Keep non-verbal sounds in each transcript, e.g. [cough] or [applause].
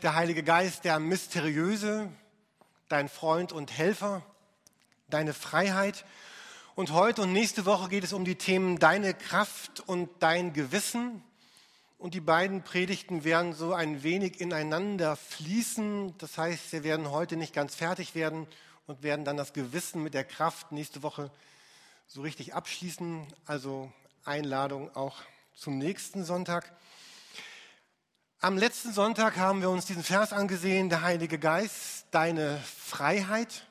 der Heilige Geist, der mysteriöse, dein Freund und Helfer, deine Freiheit. Und heute und nächste Woche geht es um die Themen deine Kraft und dein Gewissen. Und die beiden Predigten werden so ein wenig ineinander fließen. Das heißt, wir werden heute nicht ganz fertig werden und werden dann das Gewissen mit der Kraft nächste Woche so richtig abschließen. Also Einladung auch zum nächsten Sonntag. Am letzten Sonntag haben wir uns diesen Vers angesehen, der Heilige Geist, deine Freiheit.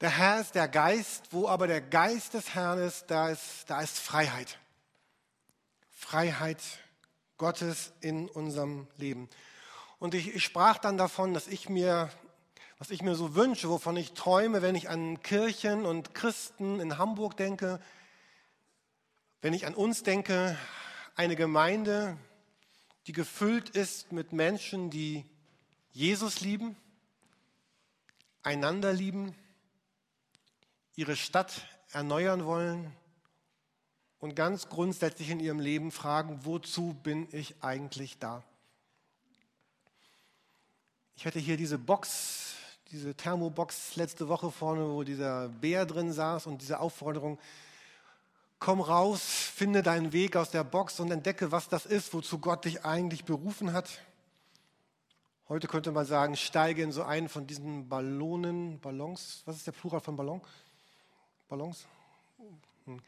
Der Herr ist der Geist, wo aber der Geist des Herrn ist, da ist, da ist Freiheit. Freiheit Gottes in unserem Leben. Und ich, ich sprach dann davon, dass ich mir, was ich mir so wünsche, wovon ich träume, wenn ich an Kirchen und Christen in Hamburg denke, wenn ich an uns denke, eine Gemeinde, die gefüllt ist mit Menschen, die Jesus lieben, einander lieben, ihre Stadt erneuern wollen und ganz grundsätzlich in ihrem Leben fragen, wozu bin ich eigentlich da? Ich hatte hier diese Box, diese Thermobox letzte Woche vorne, wo dieser Bär drin saß und diese Aufforderung, komm raus, finde deinen Weg aus der Box und entdecke, was das ist, wozu Gott dich eigentlich berufen hat. Heute könnte man sagen, steige in so einen von diesen Ballonen, Ballons, was ist der Plural von Ballon? Ballons? Hm.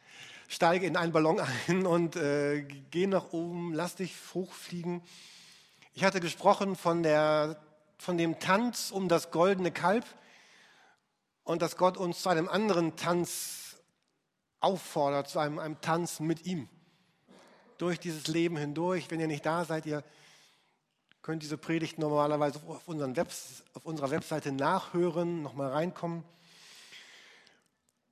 Steige in einen Ballon [laughs] ein und äh, geh nach oben, lass dich hochfliegen. Ich hatte gesprochen von, der, von dem Tanz um das goldene Kalb und dass Gott uns zu einem anderen Tanz auffordert zu einem, einem Tanz mit ihm. Durch dieses Leben hindurch. Wenn ihr nicht da seid, ihr könnt diese Predigt normalerweise auf, Webs, auf unserer Webseite nachhören, nochmal reinkommen.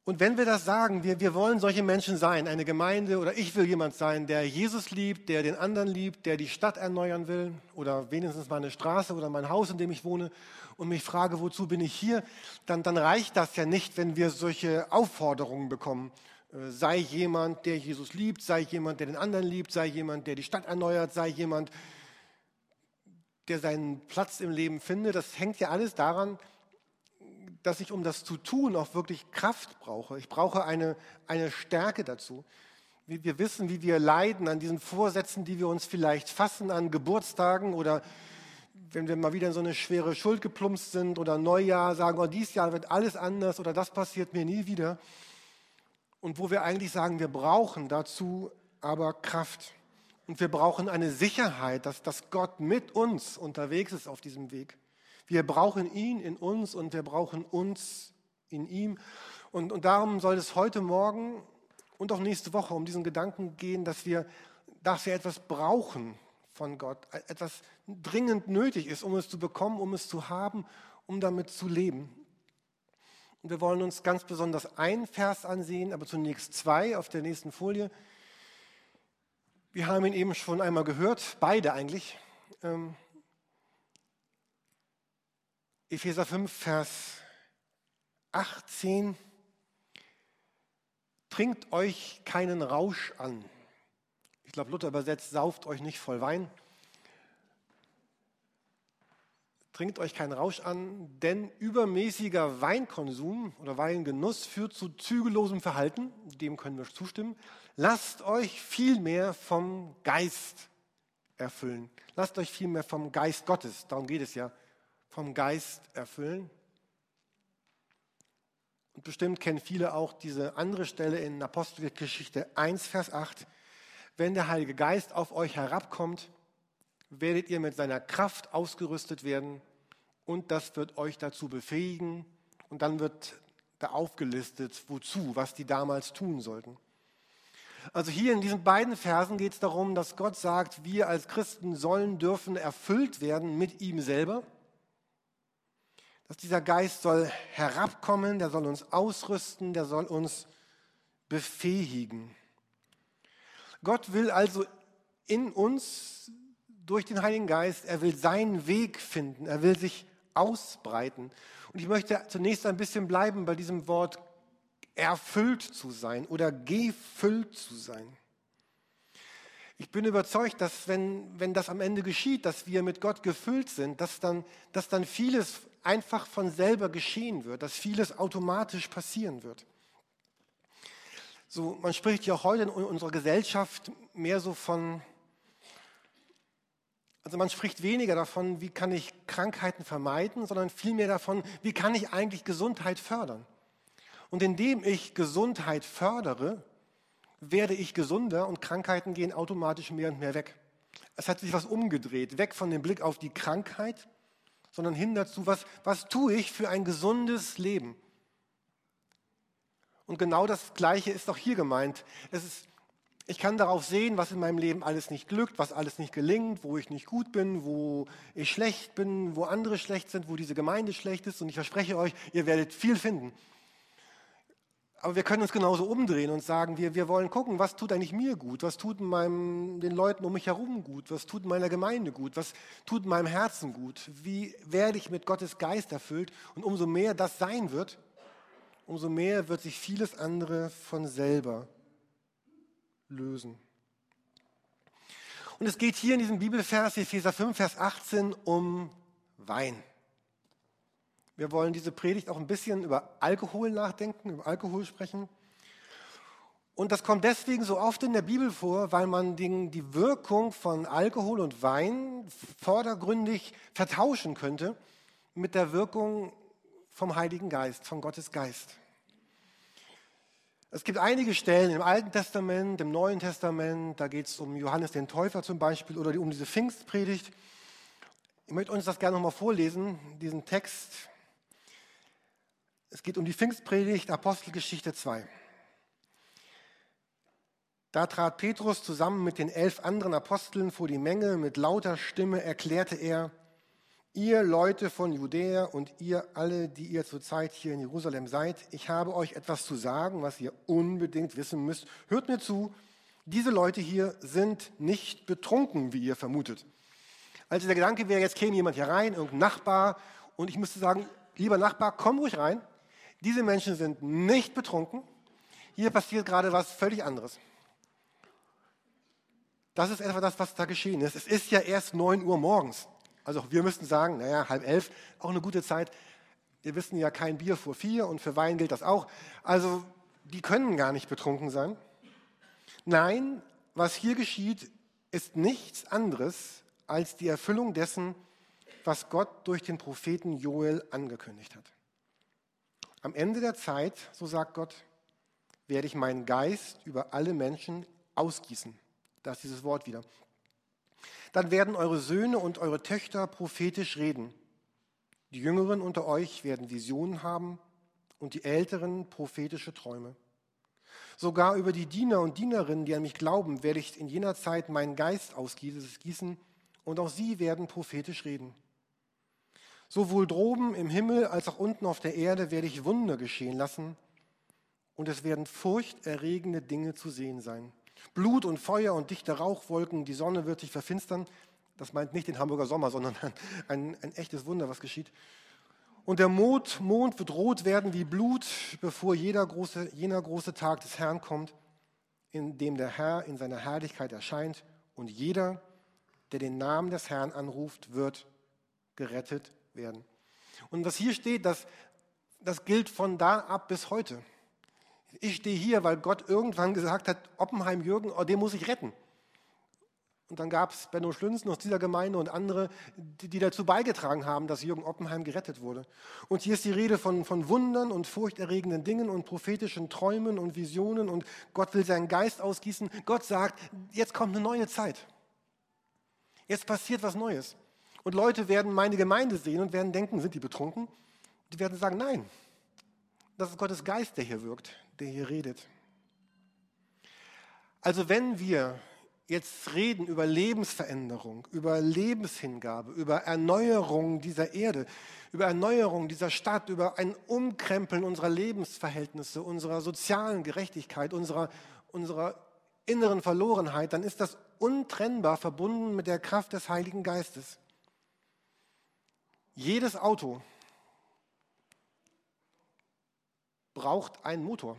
Und wenn wir das sagen, wir, wir wollen solche Menschen sein, eine Gemeinde oder ich will jemand sein, der Jesus liebt, der den anderen liebt, der die Stadt erneuern will oder wenigstens meine Straße oder mein Haus, in dem ich wohne und mich frage, wozu bin ich hier, dann, dann reicht das ja nicht, wenn wir solche Aufforderungen bekommen sei jemand, der Jesus liebt, sei jemand, der den anderen liebt, sei jemand, der die Stadt erneuert, sei jemand, der seinen Platz im Leben findet. Das hängt ja alles daran, dass ich, um das zu tun, auch wirklich Kraft brauche. Ich brauche eine, eine Stärke dazu. Wir wissen, wie wir leiden an diesen Vorsätzen, die wir uns vielleicht fassen an Geburtstagen oder wenn wir mal wieder in so eine schwere Schuld geplumpst sind oder Neujahr sagen, oh, dieses Jahr wird alles anders oder das passiert mir nie wieder und wo wir eigentlich sagen, wir brauchen dazu aber Kraft. Und wir brauchen eine Sicherheit, dass, dass Gott mit uns unterwegs ist auf diesem Weg. Wir brauchen ihn in uns und wir brauchen uns in ihm. Und, und darum soll es heute Morgen und auch nächste Woche um diesen Gedanken gehen, dass wir, dass wir etwas brauchen von Gott, etwas dringend nötig ist, um es zu bekommen, um es zu haben, um damit zu leben. Wir wollen uns ganz besonders einen Vers ansehen, aber zunächst zwei auf der nächsten Folie. Wir haben ihn eben schon einmal gehört, beide eigentlich. Ähm, Epheser 5, Vers 18. Trinkt euch keinen Rausch an. Ich glaube, Luther übersetzt, sauft euch nicht voll Wein. Trinkt euch keinen Rausch an, denn übermäßiger Weinkonsum oder Weingenuss führt zu zügellosem Verhalten, dem können wir zustimmen. Lasst euch vielmehr vom Geist erfüllen. Lasst euch vielmehr vom Geist Gottes, darum geht es ja, vom Geist erfüllen. Und bestimmt kennen viele auch diese andere Stelle in Apostelgeschichte 1, Vers 8. Wenn der Heilige Geist auf euch herabkommt, werdet ihr mit seiner Kraft ausgerüstet werden und das wird euch dazu befähigen. Und dann wird da aufgelistet, wozu, was die damals tun sollten. Also hier in diesen beiden Versen geht es darum, dass Gott sagt, wir als Christen sollen, dürfen erfüllt werden mit ihm selber. Dass dieser Geist soll herabkommen, der soll uns ausrüsten, der soll uns befähigen. Gott will also in uns durch den Heiligen Geist, er will seinen Weg finden, er will sich ausbreiten. Und ich möchte zunächst ein bisschen bleiben bei diesem Wort erfüllt zu sein oder gefüllt zu sein. Ich bin überzeugt, dass wenn, wenn das am Ende geschieht, dass wir mit Gott gefüllt sind, dass dann, dass dann vieles einfach von selber geschehen wird, dass vieles automatisch passieren wird. So, man spricht ja heute in unserer Gesellschaft mehr so von, also man spricht weniger davon, wie kann ich Krankheiten vermeiden, sondern vielmehr davon, wie kann ich eigentlich Gesundheit fördern. Und indem ich Gesundheit fördere, werde ich gesunder und Krankheiten gehen automatisch mehr und mehr weg. Es hat sich was umgedreht, weg von dem Blick auf die Krankheit, sondern hin dazu, was, was tue ich für ein gesundes Leben. Und genau das Gleiche ist auch hier gemeint. Es ist, ich kann darauf sehen, was in meinem Leben alles nicht glückt, was alles nicht gelingt, wo ich nicht gut bin, wo ich schlecht bin, wo andere schlecht sind, wo diese Gemeinde schlecht ist. Und ich verspreche euch, ihr werdet viel finden. Aber wir können uns genauso umdrehen und sagen, wir, wir wollen gucken, was tut eigentlich mir gut, was tut meinem, den Leuten um mich herum gut, was tut meiner Gemeinde gut, was tut meinem Herzen gut, wie werde ich mit Gottes Geist erfüllt. Und umso mehr das sein wird, umso mehr wird sich vieles andere von selber lösen. Und es geht hier in diesem Bibelvers, Epheser 5, Vers 18, um Wein. Wir wollen diese Predigt auch ein bisschen über Alkohol nachdenken, über Alkohol sprechen. Und das kommt deswegen so oft in der Bibel vor, weil man die Wirkung von Alkohol und Wein vordergründig vertauschen könnte mit der Wirkung vom Heiligen Geist, von Gottes Geist. Es gibt einige Stellen im Alten Testament, im Neuen Testament, da geht es um Johannes den Täufer zum Beispiel oder um diese Pfingstpredigt. Ich möchte uns das gerne nochmal vorlesen, diesen Text es geht um die Pfingstpredigt, Apostelgeschichte 2. Da trat Petrus zusammen mit den elf anderen Aposteln vor die Menge. Mit lauter Stimme erklärte er, ihr Leute von Judäa und ihr alle, die ihr zurzeit hier in Jerusalem seid, ich habe euch etwas zu sagen, was ihr unbedingt wissen müsst. Hört mir zu, diese Leute hier sind nicht betrunken, wie ihr vermutet. Also der Gedanke wäre, jetzt käme jemand hier rein, irgendein Nachbar, und ich müsste sagen, lieber Nachbar, komm ruhig rein. Diese Menschen sind nicht betrunken. Hier passiert gerade was völlig anderes. Das ist etwa das, was da geschehen ist. Es ist ja erst 9 Uhr morgens. Also wir müssten sagen, naja, halb elf, auch eine gute Zeit. Wir wissen ja kein Bier vor vier und für Wein gilt das auch. Also die können gar nicht betrunken sein. Nein, was hier geschieht, ist nichts anderes als die Erfüllung dessen, was Gott durch den Propheten Joel angekündigt hat. Am Ende der Zeit, so sagt Gott, werde ich meinen Geist über alle Menschen ausgießen. Da ist dieses Wort wieder. Dann werden eure Söhne und eure Töchter prophetisch reden. Die Jüngeren unter euch werden Visionen haben und die Älteren prophetische Träume. Sogar über die Diener und Dienerinnen, die an mich glauben, werde ich in jener Zeit meinen Geist ausgießen und auch sie werden prophetisch reden. Sowohl droben im Himmel als auch unten auf der Erde werde ich Wunder geschehen lassen und es werden furchterregende Dinge zu sehen sein. Blut und Feuer und dichte Rauchwolken, die Sonne wird sich verfinstern. Das meint nicht den Hamburger Sommer, [laughs] sondern ein, ein, echtes Wunder, was geschieht. Und der Mond, Mond wird rot werden wie Blut, bevor jeder große, jener große Tag des Herrn kommt, in dem der Herr in seiner Herrlichkeit erscheint. Und jeder, der den Namen des Herrn anruft, wird gerettet werden. Und was hier steht, das, das gilt von da ab bis heute. Ich stehe hier, weil Gott irgendwann gesagt hat, Oppenheim Jürgen, oh, den muss ich retten. Und dann gab es Benno Schlünzen aus dieser Gemeinde und andere, die, die, dazu beigetragen haben, dass Jürgen Oppenheim gerettet wurde. Und hier ist die Rede von, von Wundern und furchterregenden Dingen und prophetischen Träumen und Visionen und Gott will seinen Geist ausgießen. Gott sagt, jetzt kommt eine neue Zeit. Jetzt passiert was Neues. Und Leute werden meine Gemeinde sehen und werden denken, sind die betrunken? Die werden sagen, nein, das ist Gottes Geist, der hier wirkt, der hier redet. Also wenn wir jetzt reden über Lebensveränderung, über Lebenshingabe, über Erneuerung dieser Erde, über Erneuerung dieser Stadt, über ein Umkrempeln unserer Lebensverhältnisse, unserer sozialen Gerechtigkeit, unserer, unserer inneren Verlorenheit, dann ist das untrennbar verbunden mit der Kraft des Heiligen Geistes. Jedes Auto braucht einen Motor.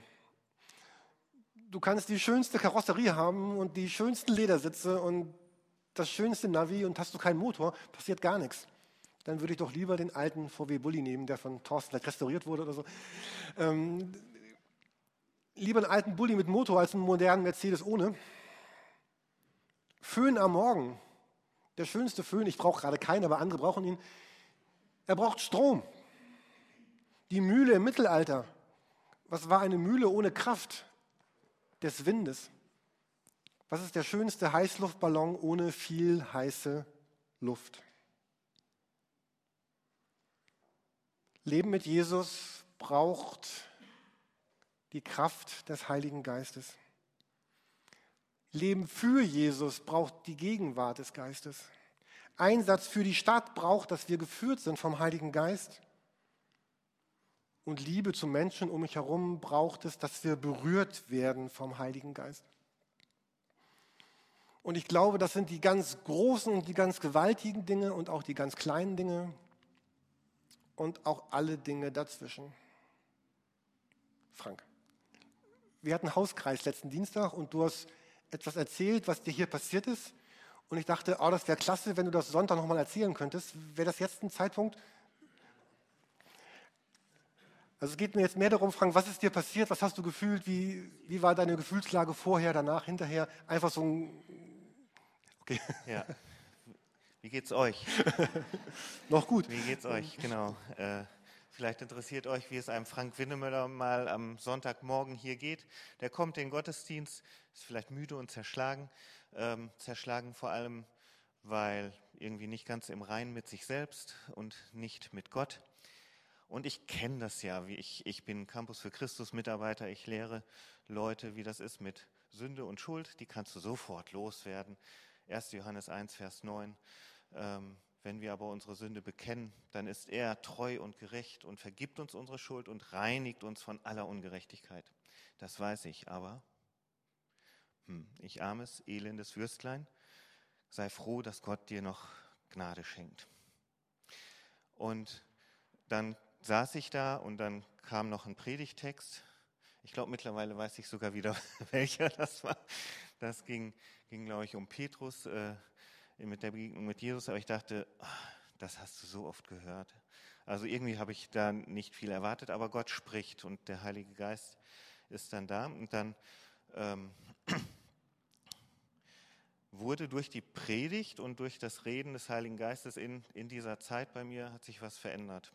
du kannst die schönste Karosserie haben und die schönsten Ledersitze und das schönste Navi und hast du keinen Motor, passiert gar nichts. Dann würde ich doch lieber den alten VW Bulli nehmen, der von Thorsten restauriert wurde oder so. Ähm, lieber einen alten Bulli mit Motor als einen modernen Mercedes ohne. Föhn am Morgen. Der schönste Föhn, ich brauche gerade keinen, aber andere brauchen ihn. Er braucht Strom. Die Mühle im Mittelalter. Was war eine Mühle ohne Kraft des Windes? Was ist der schönste Heißluftballon ohne viel heiße Luft? Leben mit Jesus braucht die Kraft des Heiligen Geistes. Leben für Jesus braucht die Gegenwart des Geistes. Einsatz für die Stadt braucht, dass wir geführt sind vom Heiligen Geist. Und Liebe zu Menschen um mich herum braucht es, dass wir berührt werden vom Heiligen Geist. Und ich glaube, das sind die ganz großen und die ganz gewaltigen Dinge und auch die ganz kleinen Dinge und auch alle Dinge dazwischen. Frank, wir hatten Hauskreis letzten Dienstag und du hast etwas erzählt, was dir hier passiert ist. Und ich dachte, oh, das wäre klasse, wenn du das Sonntag nochmal erzählen könntest. Wäre das jetzt ein Zeitpunkt? Also es geht mir jetzt mehr darum, Frank, was ist dir passiert? Was hast du gefühlt? Wie, wie war deine Gefühlslage vorher, danach, hinterher? Einfach so ein... Okay. Ja. Wie geht's euch? [laughs] Noch gut. Wie geht's euch? Genau. Äh, Vielleicht interessiert euch, wie es einem Frank Winnemüller mal am Sonntagmorgen hier geht. Der kommt in den Gottesdienst, ist vielleicht müde und zerschlagen. Ähm, zerschlagen vor allem, weil irgendwie nicht ganz im Reinen mit sich selbst und nicht mit Gott. Und ich kenne das ja, wie ich, ich bin Campus für Christus Mitarbeiter, ich lehre Leute, wie das ist mit Sünde und Schuld, die kannst du sofort loswerden. 1. Johannes 1, Vers 9. Ähm, wenn wir aber unsere Sünde bekennen, dann ist er treu und gerecht und vergibt uns unsere Schuld und reinigt uns von aller Ungerechtigkeit. Das weiß ich, aber hm, ich armes, elendes Würstlein, sei froh, dass Gott dir noch Gnade schenkt. Und dann saß ich da und dann kam noch ein Predigtext. Ich glaube, mittlerweile weiß ich sogar wieder, [laughs] welcher das war. Das ging, ging glaube ich, um Petrus. Äh, mit der Begegnung mit Jesus, aber ich dachte, ah, das hast du so oft gehört. Also irgendwie habe ich da nicht viel erwartet, aber Gott spricht und der Heilige Geist ist dann da. Und dann ähm, [clears throat] wurde durch die Predigt und durch das Reden des Heiligen Geistes in, in dieser Zeit bei mir hat sich was verändert.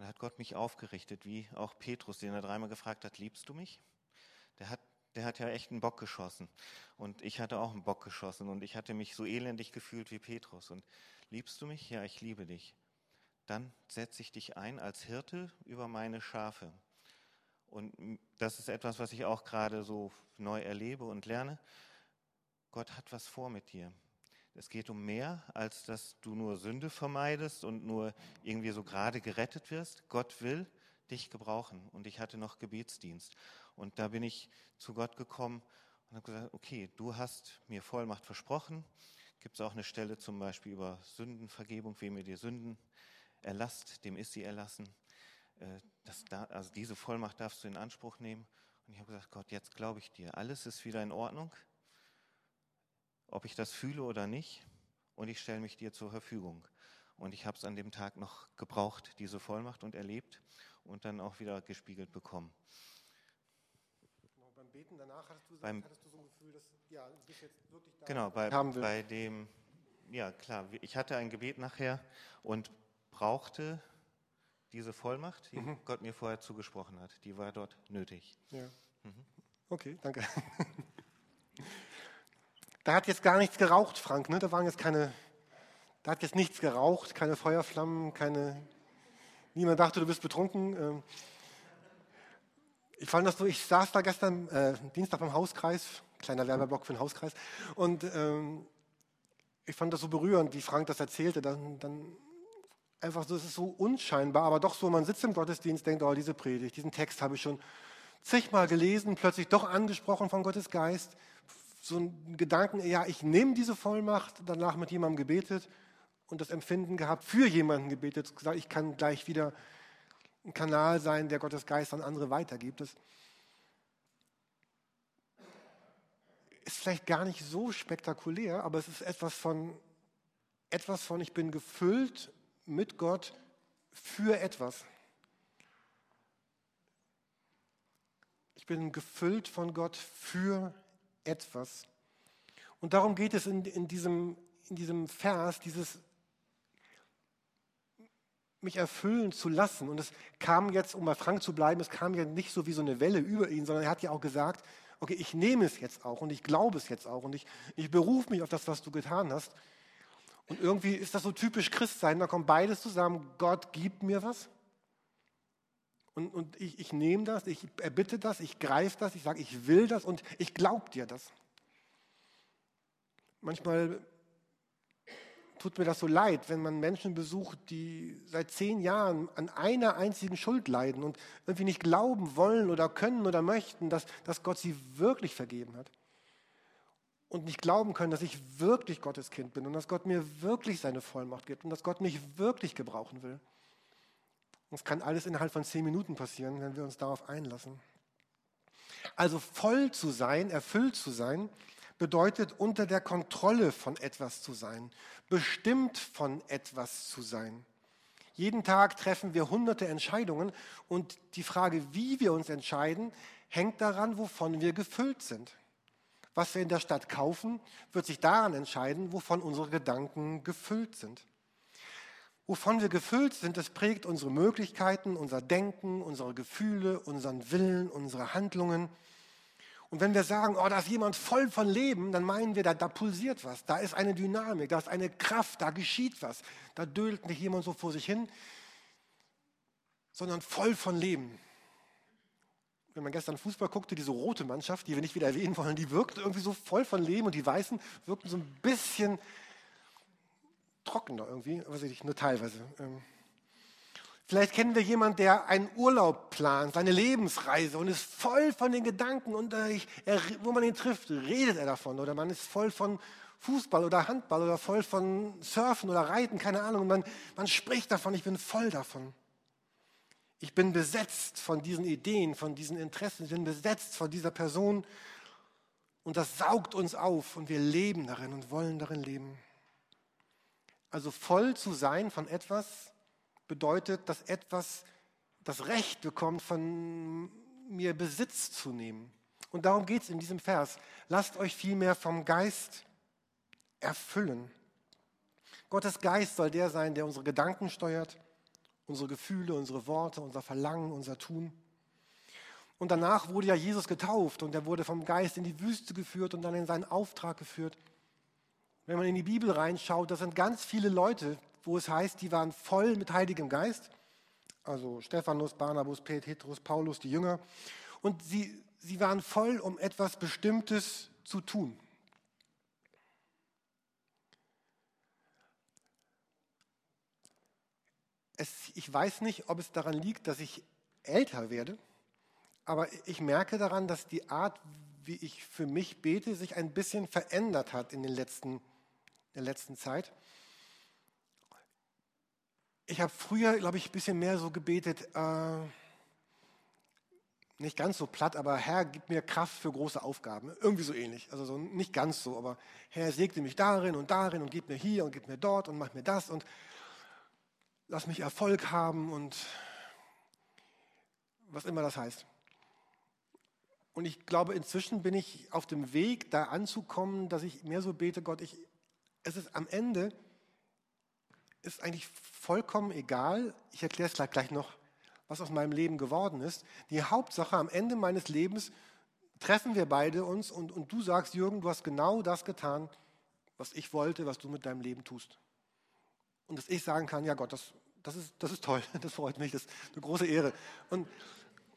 Und da hat Gott mich aufgerichtet, wie auch Petrus, den er dreimal gefragt hat, liebst du mich? Der hat der hat ja echt einen Bock geschossen. Und ich hatte auch einen Bock geschossen und ich hatte mich so elendig gefühlt wie Petrus. Und liebst du mich? Ja, ich liebe dich. Dann setze ich dich ein als Hirte über meine Schafe. Und das ist etwas, was ich auch gerade so neu erlebe und lerne. Gott hat was vor mit dir. Es geht um mehr, als dass du nur Sünde vermeidest und nur irgendwie so gerade gerettet wirst. Gott will dich gebrauchen. Und ich hatte noch Gebetsdienst. Und da bin ich zu Gott gekommen und habe gesagt, okay, du hast mir Vollmacht versprochen. Gibt es auch eine Stelle zum Beispiel über Sündenvergebung, wem ihr die Sünden erlasst, dem ist sie erlassen. Äh, das, also diese Vollmacht darfst du in Anspruch nehmen. Und ich habe gesagt, Gott, jetzt glaube ich dir. Alles ist wieder in Ordnung, ob ich das fühle oder nicht. Und ich stelle mich dir zur Verfügung. Und ich habe es an dem Tag noch gebraucht, diese Vollmacht und erlebt und dann auch wieder gespiegelt bekommen. Genau, beim Beten danach hattest du, beim, hattest du so ein Gefühl, dass ja, du bist jetzt wirklich da. Genau, bei, bei dem, ja klar, ich hatte ein Gebet nachher und brauchte diese Vollmacht, die mhm. Gott mir vorher zugesprochen hat. Die war dort nötig. Ja. Mhm. Okay, danke. [laughs] Da hat jetzt gar nichts geraucht, Frank. Ne? Da waren jetzt keine, da hat jetzt nichts geraucht, keine Feuerflammen, keine Niemand dachte, du bist betrunken. Ähm, ich fand das so, ich saß da gestern, äh, Dienstag beim Hauskreis, kleiner Werbeblock für den Hauskreis, und ähm, ich fand das so berührend, wie Frank das erzählte. Dann, dann einfach so, es ist so unscheinbar, aber doch so, man sitzt im Gottesdienst, denkt, oh, diese Predigt, diesen Text habe ich schon zigmal gelesen, plötzlich doch angesprochen von Gottes Geist. So ein Gedanken, ja, ich nehme diese Vollmacht, danach mit jemandem gebetet und das Empfinden gehabt, für jemanden gebetet, gesagt, ich kann gleich wieder ein Kanal sein, der Gottes Geist an andere weitergibt. Das ist vielleicht gar nicht so spektakulär, aber es ist etwas von, etwas von, ich bin gefüllt mit Gott für etwas. Ich bin gefüllt von Gott für etwas. Und darum geht es in, in, diesem, in diesem Vers, dieses mich erfüllen zu lassen. Und es kam jetzt, um bei Frank zu bleiben, es kam ja nicht so wie so eine Welle über ihn, sondern er hat ja auch gesagt, okay, ich nehme es jetzt auch und ich glaube es jetzt auch und ich, ich berufe mich auf das, was du getan hast. Und irgendwie ist das so typisch Christsein, da kommt beides zusammen, Gott gibt mir was und, und ich, ich nehme das, ich erbitte das, ich greife das, ich sage, ich will das und ich glaube dir das. Manchmal tut mir das so leid, wenn man Menschen besucht, die seit zehn Jahren an einer einzigen Schuld leiden und irgendwie nicht glauben wollen oder können oder möchten, dass, dass Gott sie wirklich vergeben hat. Und nicht glauben können, dass ich wirklich Gottes Kind bin und dass Gott mir wirklich seine Vollmacht gibt und dass Gott mich wirklich gebrauchen will. Das kann alles innerhalb von zehn Minuten passieren, wenn wir uns darauf einlassen. Also voll zu sein, erfüllt zu sein, bedeutet unter der Kontrolle von etwas zu sein, bestimmt von etwas zu sein. Jeden Tag treffen wir hunderte Entscheidungen und die Frage, wie wir uns entscheiden, hängt daran, wovon wir gefüllt sind. Was wir in der Stadt kaufen, wird sich daran entscheiden, wovon unsere Gedanken gefüllt sind. Wovon wir gefüllt sind, das prägt unsere Möglichkeiten, unser Denken, unsere Gefühle, unseren Willen, unsere Handlungen. Und wenn wir sagen, oh, da ist jemand voll von Leben, dann meinen wir, da, da pulsiert was, da ist eine Dynamik, da ist eine Kraft, da geschieht was. Da dölt nicht jemand so vor sich hin, sondern voll von Leben. Wenn man gestern Fußball guckte, diese rote Mannschaft, die wir nicht wieder erwähnen wollen, die wirkt irgendwie so voll von Leben und die Weißen wirkten so ein bisschen trockener irgendwie, weiß ich nicht, nur teilweise. Ähm, Vielleicht kennen wir jemanden, der einen Urlaub plant, seine Lebensreise und ist voll von den Gedanken und er, wo man ihn trifft, redet er davon. Oder man ist voll von Fußball oder Handball oder voll von Surfen oder Reiten, keine Ahnung. Und man, man spricht davon, ich bin voll davon. Ich bin besetzt von diesen Ideen, von diesen Interessen, ich bin besetzt von dieser Person und das saugt uns auf und wir leben darin und wollen darin leben. Also voll zu sein von etwas, bedeutet, dass etwas das Recht bekommt, von mir Besitz zu nehmen. Und darum geht es in diesem Vers. Lasst euch vielmehr vom Geist erfüllen. Gottes Geist soll der sein, der unsere Gedanken steuert, unsere Gefühle, unsere Worte, unser Verlangen, unser Tun. Und danach wurde ja Jesus getauft und er wurde vom Geist in die Wüste geführt und dann in seinen Auftrag geführt. Wenn man in die Bibel reinschaut, da sind ganz viele Leute, wo es heißt, die waren voll mit Heiligem Geist. Also Stephanus, Barnabas, Petrus, Paulus, die Jünger. Und sie, sie waren voll, um etwas Bestimmtes zu tun. Es, ich weiß nicht, ob es daran liegt, dass ich älter werde, aber ich merke daran, dass die Art, wie ich für mich bete, sich ein bisschen verändert hat in, den letzten, in der letzten Zeit ich habe früher, glaube ich, ein bisschen mehr so gebetet, äh, nicht ganz so platt, aber Herr, gib mir Kraft für große Aufgaben. Irgendwie so ähnlich. Also so nicht ganz so, aber Herr, segne mich darin und darin und gib mir hier und gib mir dort und mach mir das und lass mich Erfolg haben und was immer das heißt. Und ich glaube, inzwischen bin ich auf dem Weg, da anzukommen, dass ich mehr so bete, Gott, ich, es ist am Ende, ist eigentlich vollkommen egal. Ich erkläre es gleich, gleich noch, was aus meinem Leben geworden ist. Die Hauptsache am Ende meines Lebens treffen wir beide uns und, und du sagst, Jürgen, du hast genau das getan, was ich wollte, was du mit deinem Leben tust. Und dass ich sagen kann, ja Gott, das, das, ist, das ist toll, [laughs] das freut mich, das ist eine große Ehre. Und,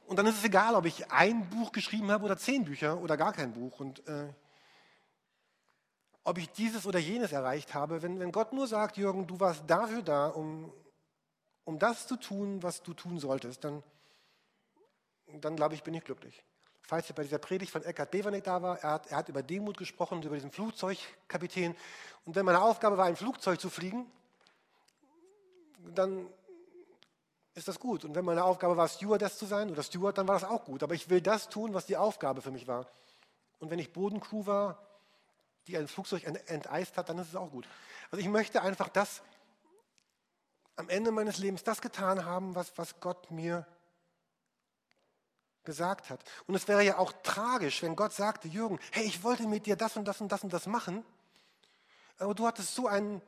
und dann ist es egal, ob ich ein Buch geschrieben habe oder zehn Bücher oder gar kein Buch. Und äh, ob ich dieses oder jenes erreicht habe. Wenn, wenn Gott nur sagt, Jürgen, du warst dafür da, um, um das zu tun, was du tun solltest, dann, dann glaube ich, bin ich glücklich. Falls ihr bei dieser Predigt von Eckhard Bevernick da war, er hat, er hat über Demut gesprochen, über diesen Flugzeugkapitän. Und wenn meine Aufgabe war, ein Flugzeug zu fliegen, dann ist das gut. Und wenn meine Aufgabe war, Stewardess zu sein oder Steward, dann war das auch gut. Aber ich will das tun, was die Aufgabe für mich war. Und wenn ich Bodencrew war, die ein Flugzeug enteist hat, dann ist es auch gut. Also ich möchte einfach das am Ende meines Lebens das getan haben, was, was Gott mir gesagt hat. Und es wäre ja auch tragisch, wenn Gott sagte, Jürgen, hey, ich wollte mit dir das und das und das und das machen, aber du hattest so einen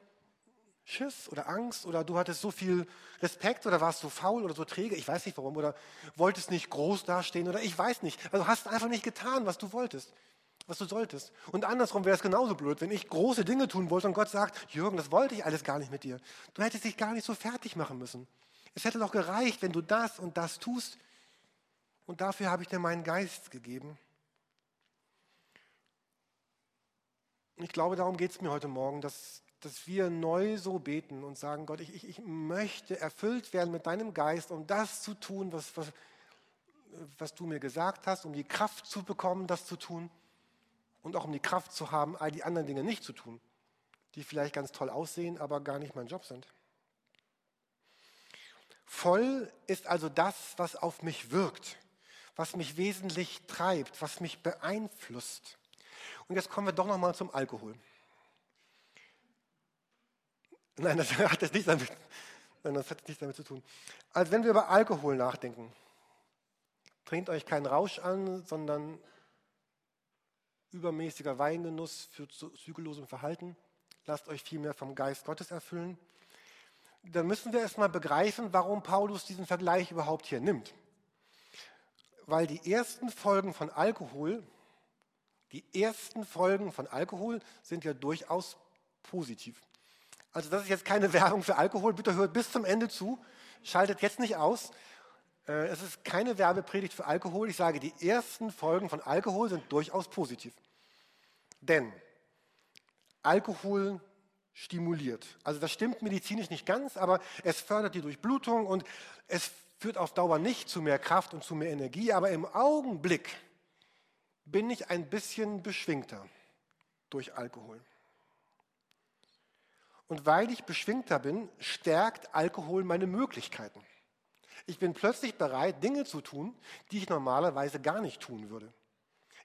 Schiss oder Angst oder du hattest so viel Respekt oder warst so faul oder so träge, ich weiß nicht warum, oder wolltest nicht groß dastehen oder ich weiß nicht. Also hast einfach nicht getan, was du wolltest, was du solltest. Und andersrum wäre es genauso blöd, wenn ich große Dinge tun wollte und Gott sagt, Jürgen, das wollte ich alles gar nicht mit dir. Du hättest dich gar nicht so fertig machen müssen. Es hätte doch gereicht, wenn du das und das tust. Und dafür habe ich dir meinen Geist gegeben. Ich glaube, darum geht es mir heute Morgen, dass, dass wir neu so beten und sagen, Gott, ich, ich, ich möchte erfüllt werden mit deinem Geist, um das zu tun, was, was, was du mir gesagt hast, um die Kraft zu bekommen, das zu tun und auch um die Kraft zu haben, all die anderen Dinge nicht zu tun, die vielleicht ganz toll aussehen, aber gar nicht mein Job sind. Voll ist also das, was auf mich wirkt, was mich wesentlich treibt, was mich beeinflusst. Und jetzt kommen wir doch nochmal zum Alkohol. Nein, das hat jetzt nichts damit, nein, das hat nichts damit zu tun. Also wenn wir über Alkohol nachdenken, trinkt euch keinen Rausch an, sondern übermäßiger Weingenuss führt zu zügellosem Verhalten. Lasst euch vielmehr vom Geist Gottes erfüllen. Dann müssen wir erstmal begreifen, warum Paulus diesen Vergleich überhaupt hier nimmt. Weil die ersten Folgen von Alkohol, die ersten Folgen von Alkohol sind ja durchaus positiv. Also das ist jetzt keine [laughs] Werbung für Alkohol. Bitte hört bis zum Ende zu. Schaltet jetzt nicht aus. Äh, es ist keine Werbepredigt für Alkohol. Ich sage, die ersten Folgen von Alkohol sind durchaus positiv. Denn Alkohol stimuliert. Also das stimmt medizinisch nicht ganz, aber es fördert die Durchblutung und es führt auf Dauer nicht zu mehr Kraft und zu mehr Energie. Aber im Augenblick bin ich ein bisschen beschwingter durch Alkohol. Und weil ich beschwingter bin, stärkt Alkohol meine Möglichkeiten. Ich bin plötzlich bereit, Dinge zu tun, die ich normalerweise gar nicht tun würde.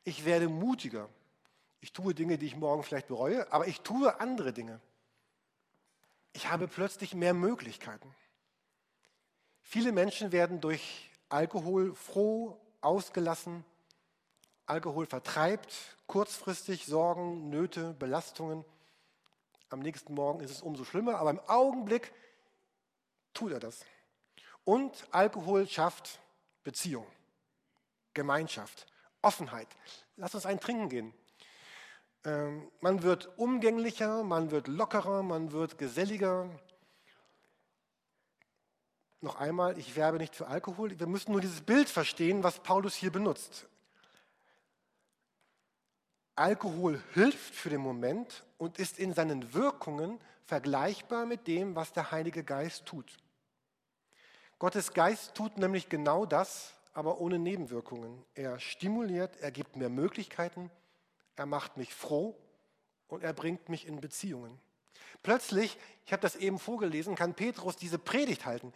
Ich werde mutiger. Ich tue Dinge, die ich morgen vielleicht bereue, aber ich tue andere Dinge. Ich habe plötzlich mehr Möglichkeiten. Viele Menschen werden durch Alkohol froh, ausgelassen. Alkohol vertreibt kurzfristig Sorgen, Nöte, Belastungen. Am nächsten Morgen ist es umso schlimmer, aber im Augenblick tut er das. Und Alkohol schafft Beziehung, Gemeinschaft, Offenheit. Lass uns ein Trinken gehen. Ähm, man wird umgänglicher, man wird lockerer, man wird geselliger. Noch einmal, ich werbe nicht für Alkohol. Wir müssen nur dieses Bild verstehen, was Paulus hier benutzt. Alkohol hilft für den Moment und ist in seinen Wirkungen vergleichbar mit dem, was der Heilige Geist tut. Gottes Geist tut nämlich genau das, aber ohne Nebenwirkungen. Er stimuliert, er gibt mir Möglichkeiten, er macht mich froh und er bringt mich in Beziehungen. Plötzlich, ich habe das eben vorgelesen, kann Petrus diese Predigt halten.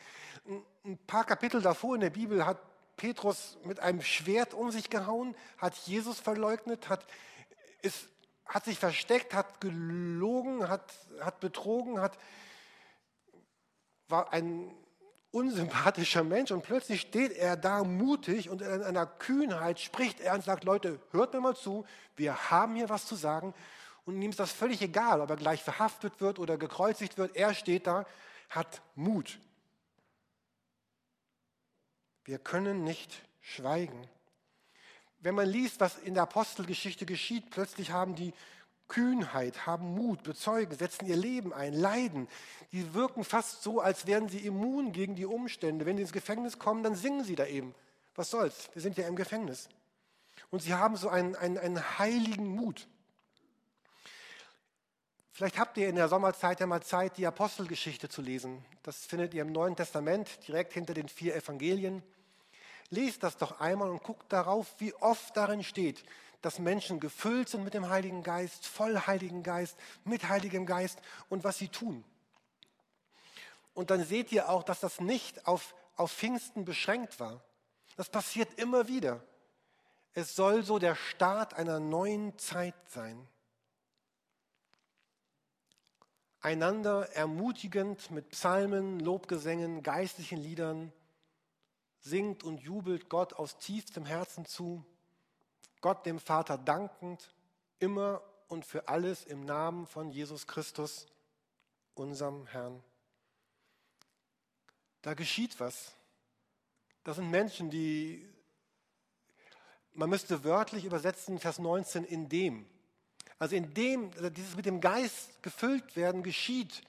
Ein paar Kapitel davor in der Bibel hat Petrus mit einem Schwert um sich gehauen, hat Jesus verleugnet, hat, ist, hat sich versteckt, hat gelogen, hat, hat betrogen, hat, war ein unsympathischer Mensch und plötzlich steht er da mutig und in einer Kühnheit spricht er und sagt, Leute, hört mir mal zu, wir haben hier was zu sagen und ihm ist das völlig egal, ob er gleich verhaftet wird oder gekreuzigt wird, er steht da, hat Mut. Wir können nicht schweigen. Wenn man liest, was in der Apostelgeschichte geschieht, plötzlich haben die Kühnheit, haben Mut, bezeugen, setzen ihr Leben ein, leiden. Die wirken fast so, als wären sie immun gegen die Umstände. Wenn sie ins Gefängnis kommen, dann singen sie da eben. Was soll's? Wir sind ja im Gefängnis. Und sie haben so einen, einen, einen heiligen Mut. Vielleicht habt ihr in der Sommerzeit ja mal Zeit, die Apostelgeschichte zu lesen. Das findet ihr im Neuen Testament, direkt hinter den vier Evangelien. Lest das doch einmal und guckt darauf, wie oft darin steht, dass Menschen gefüllt sind mit dem Heiligen Geist, voll Heiligen Geist, mit Heiligem Geist und was sie tun. Und dann seht ihr auch, dass das nicht auf, auf Pfingsten beschränkt war. Das passiert immer wieder. Es soll so der Start einer neuen Zeit sein. Einander ermutigend mit Psalmen, Lobgesängen, geistlichen Liedern, singt und jubelt Gott aus tiefstem Herzen zu, Gott dem Vater dankend, immer und für alles im Namen von Jesus Christus, unserem Herrn. Da geschieht was. Das sind Menschen, die, man müsste wörtlich übersetzen, Vers 19, in dem. Also in dem, also dieses mit dem Geist gefüllt werden geschieht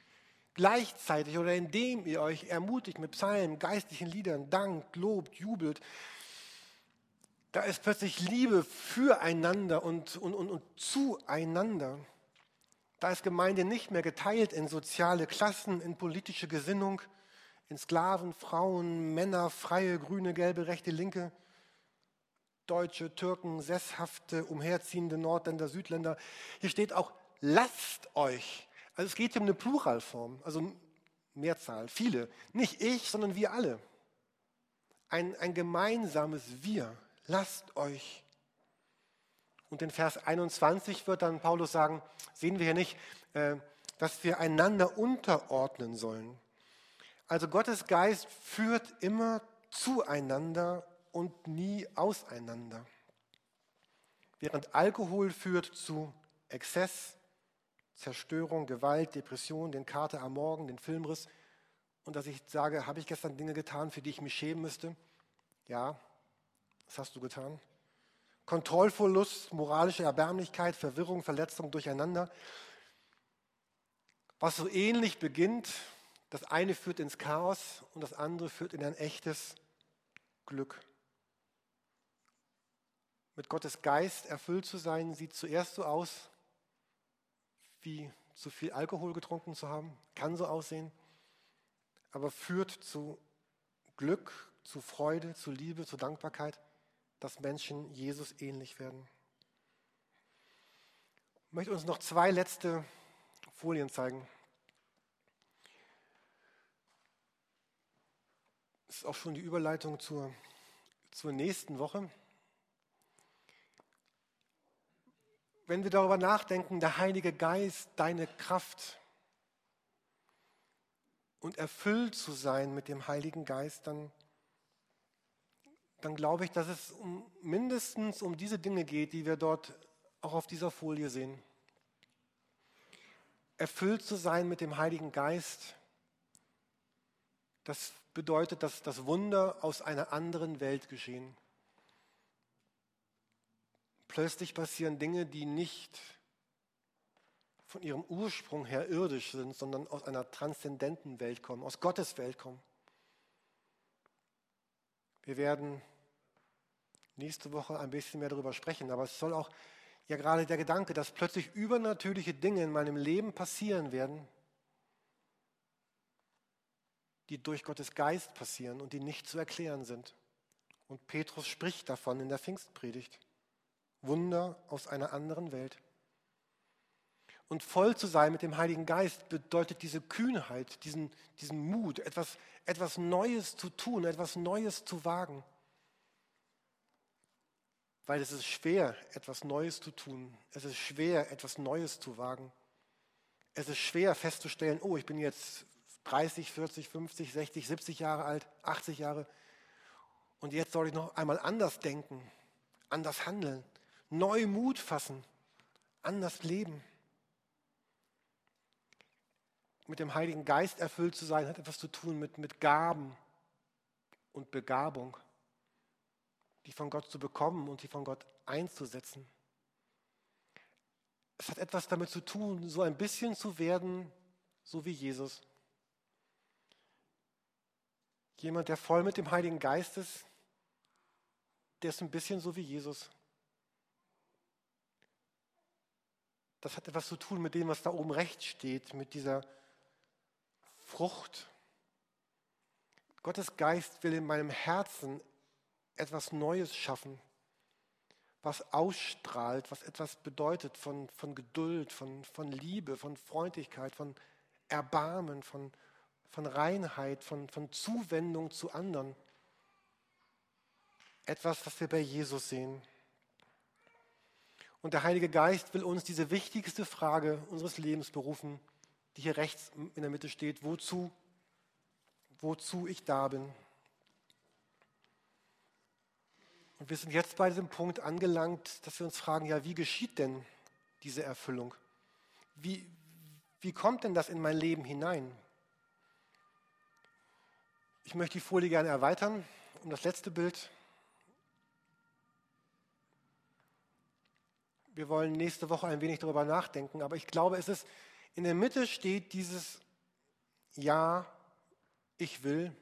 gleichzeitig oder indem ihr euch ermutigt mit Psalmen, geistlichen Liedern, dankt, lobt, jubelt. Da ist plötzlich Liebe füreinander und, und, und, und zueinander. Da ist Gemeinde nicht mehr geteilt in soziale Klassen, in politische Gesinnung, in Sklaven, Frauen, Männer, freie, grüne, gelbe, rechte, linke, Deutsche, Türken, Sesshafte, umherziehende Nordländer, Südländer. Hier steht auch, lasst euch. Also es geht hier um eine Pluralform, also Mehrzahl, viele. Nicht ich, sondern wir alle. Ein, ein gemeinsames Wir. Lasst euch. Und in Vers 21 wird dann Paulus sagen, sehen wir hier nicht, äh, dass wir einander unterordnen sollen. Also Gottes Geist führt immer zueinander und nie auseinander. Während Alkohol führt zu Exzess, Zerstörung, Gewalt, Depression, den Kater am Morgen, den Filmriss und dass ich sage, habe ich gestern Dinge getan, für die ich mich schämen müsste? Ja, was hast du getan? Kontrollverlust, moralische Erbärmlichkeit, Verwirrung, Verletzung, Durcheinander. Was so ähnlich beginnt, das eine führt ins Chaos und das andere führt in ein echtes Glück. Mit Gottes Geist erfüllt zu sein, sieht zuerst so aus, wie zu viel Alkohol getrunken zu haben, kann so aussehen, aber führt zu Glück, zu Freude, zu Liebe, zu Dankbarkeit, dass Menschen Jesus ähnlich werden. Ich möchte uns noch zwei letzte Folien zeigen. Das ist auch schon die Überleitung zur, zur nächsten Woche. wenn wir darüber nachdenken, der Heilige Geist, deine Kraft und erfüllt zu sein mit dem Heiligen Geist, dann, dann glaube ich, dass es um, mindestens um diese Dinge geht, die wir dort auch auf dieser Folie sehen. Erfüllt zu sein mit dem Heiligen Geist, das bedeutet, dass das Wunder aus einer anderen Welt geschehen. Plötzlich passieren Dinge, die nicht von ihrem Ursprung her irdisch sind, sondern aus einer transzendenten Welt kommen, aus Gottes Welt kommen. Wir werden nächste Woche ein bisschen mehr darüber sprechen, aber es soll auch ja gerade der Gedanke, dass plötzlich übernatürliche Dinge in meinem Leben passieren werden, die durch Gottes Geist passieren und die nicht zu erklären sind. Und Petrus spricht davon in der Pfingstpredigt. Wunder aus einer anderen Welt. Und voll zu sein mit dem Heiligen Geist bedeutet diese Kühnheit, diesen, diesen Mut, etwas, etwas Neues zu tun, etwas Neues zu wagen. Weil es ist schwer, etwas Neues zu tun. Es ist schwer, etwas Neues zu wagen. Es ist schwer festzustellen, oh, ich bin jetzt 30, 40, 50, 60, 70 Jahre alt, 80 Jahre. Und jetzt soll ich noch einmal anders denken, anders handeln neu Mut fassen, anders leben. Mit dem Heiligen Geist erfüllt zu sein, hat etwas zu tun mit, mit Gaben und Begabung, die von Gott zu bekommen und die von Gott einzusetzen. Es hat etwas damit zu tun, so ein bisschen zu werden, so wie Jesus. Jemand, der voll mit dem Heiligen Geist ist, der ist ein bisschen so wie Jesus. das hat etwas zu tun mit dem, was da oben rechts steht, mit dieser Frucht. Gottes Geist will in meinem Herzen etwas Neues schaffen, was ausstrahlt, was etwas bedeutet von, von Geduld, von, von Liebe, von Freundlichkeit, von Erbarmen, von, von Reinheit, von, von Zuwendung zu anderen. Etwas, was wir bei Jesus sehen. Und der Heilige Geist will uns diese wichtigste Frage unseres Lebens berufen, die hier rechts in der Mitte steht, wozu, wozu ich da bin. Und wir sind jetzt bei diesem Punkt angelangt, dass wir uns fragen, ja, wie geschieht denn diese Erfüllung? Wie, wie kommt denn das in mein Leben hinein? Ich möchte die Folie gerne erweitern um das letzte Bild. Wir wollen nächste Woche ein wenig darüber nachdenken, aber ich glaube, es ist in der Mitte steht dieses Ja, ich will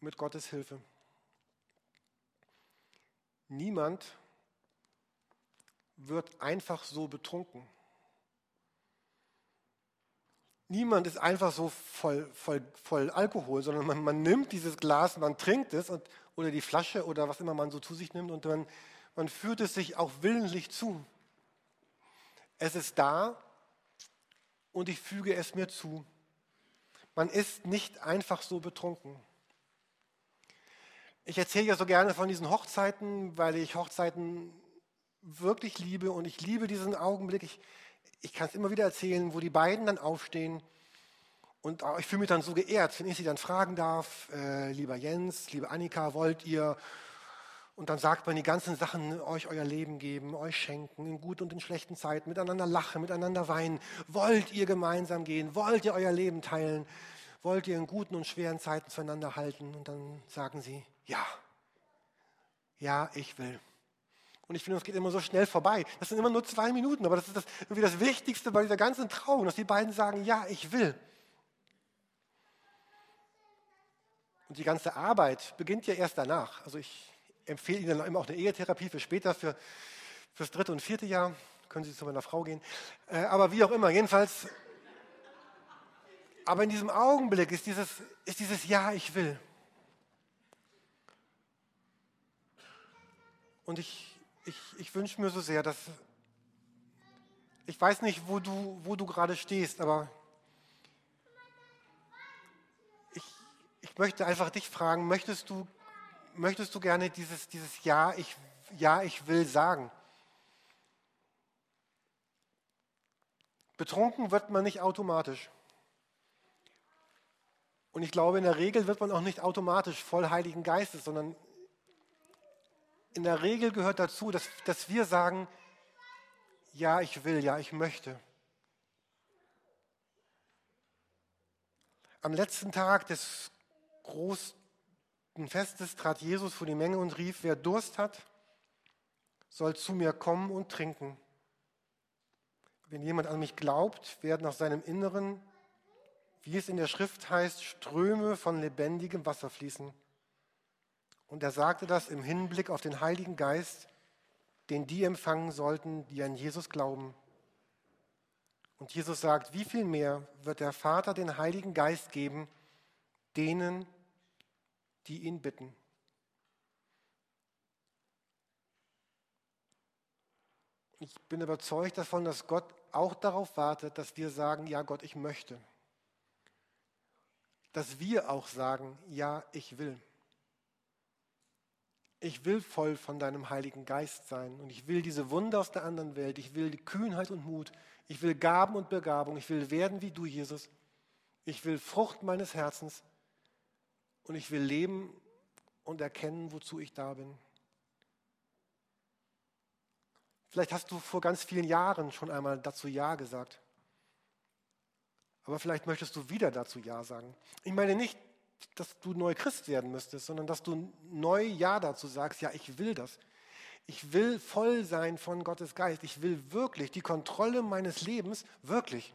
mit Gottes Hilfe. Niemand wird einfach so betrunken. Niemand ist einfach so voll, voll, voll Alkohol, sondern man, man nimmt dieses Glas, man trinkt es und, oder die Flasche oder was immer man so zu sich nimmt und man, man führt es sich auch willentlich zu. Es ist da und ich füge es mir zu. Man ist nicht einfach so betrunken. Ich erzähle ja so gerne von diesen Hochzeiten, weil ich Hochzeiten wirklich liebe und ich liebe diesen Augenblick. Ich, ich kann es immer wieder erzählen, wo die beiden dann aufstehen und ich fühle mich dann so geehrt, wenn ich sie dann fragen darf, äh, lieber Jens, liebe Annika, wollt ihr und dann sagt man die ganzen Sachen, euch euer Leben geben, euch schenken, in guten und in schlechten Zeiten, miteinander lachen, miteinander weinen. Wollt ihr gemeinsam gehen? Wollt ihr euer Leben teilen? Wollt ihr in guten und schweren Zeiten zueinander halten? Und dann sagen sie, ja, ja, ich will. Und ich finde, es geht immer so schnell vorbei. Das sind immer nur zwei Minuten, aber das ist das, irgendwie das Wichtigste bei dieser ganzen Trauung, dass die beiden sagen, ja, ich will. Und die ganze Arbeit beginnt ja erst danach. Also ich empfehle Ihnen immer auch eine Ehetherapie für später, für, das dritte und vierte Jahr. Können Sie zu meiner Frau gehen. Äh, aber wie auch immer, jedenfalls. Aber in diesem Augenblick ist dieses, ist dieses Ja, ich will. Und ich, ich, ich wünsche mir so sehr, dass. Ich weiß nicht, wo du, wo du gerade stehst, aber ich, ich möchte einfach dich fragen, möchtest du möchtest du gerne dieses, dieses Ja, ich, ja, ich will sagen? Betrunken wird man nicht automatisch. Und ich glaube, in der Regel wird man auch nicht automatisch voll Heiligen Geistes, sondern in der Regel gehört dazu, dass, dass wir sagen, ja, ich will, ja, ich möchte. Am letzten Tag des groß, Festes trat Jesus vor die Menge und rief, wer Durst hat, soll zu mir kommen und trinken. Wenn jemand an mich glaubt, werden aus seinem Inneren, wie es in der Schrift heißt, Ströme von lebendigem Wasser fließen. Und er sagte das im Hinblick auf den Heiligen Geist, den die empfangen sollten, die an Jesus glauben. Und Jesus sagt, wie viel mehr wird der Vater den Heiligen Geist geben, denen, die ihn bitten. Ich bin überzeugt davon, dass Gott auch darauf wartet, dass wir sagen, ja Gott, ich möchte. Dass wir auch sagen, ja, ich will. Ich will voll von deinem Heiligen Geist sein und ich will diese Wunder aus der anderen Welt. Ich will die Kühnheit und Mut. Ich will Gaben und Begabung. Ich will werden wie du, Jesus. Ich will Frucht meines Herzens und ich will leben und erkennen, wozu ich da bin. Vielleicht hast du vor ganz vielen Jahren schon einmal dazu Ja gesagt. Aber vielleicht möchtest du wieder dazu Ja sagen. Ich meine nicht, dass du neu Christ werden müsstest, sondern dass du neu Ja dazu sagst, ja, ich will das. Ich will voll sein von Gottes Geist. Ich will wirklich die Kontrolle meines Lebens, wirklich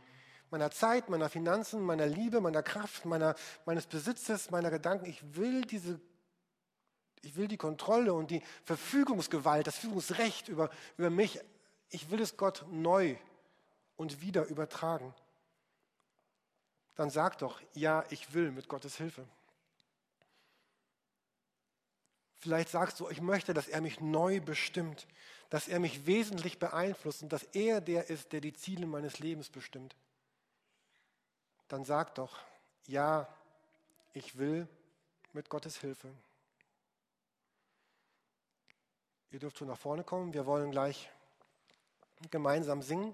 meiner Zeit, meiner Finanzen, meiner Liebe, meiner Kraft, meiner, meines Besitzes, meiner Gedanken. Ich will diese ich will die Kontrolle und die Verfügungsgewalt, das Fügungsrecht über, über mich, ich will es Gott neu und wieder übertragen. Dann sag doch, ja, ich will mit Gottes Hilfe. Vielleicht sagst du, ich möchte, dass er mich neu bestimmt, dass er mich wesentlich beeinflusst und dass er der ist, der die Ziele meines Lebens bestimmt dann sag doch, ja, ich will mit Gottes Hilfe. Ihr dürft schon nach vorne kommen. Wir wollen gleich gemeinsam singen.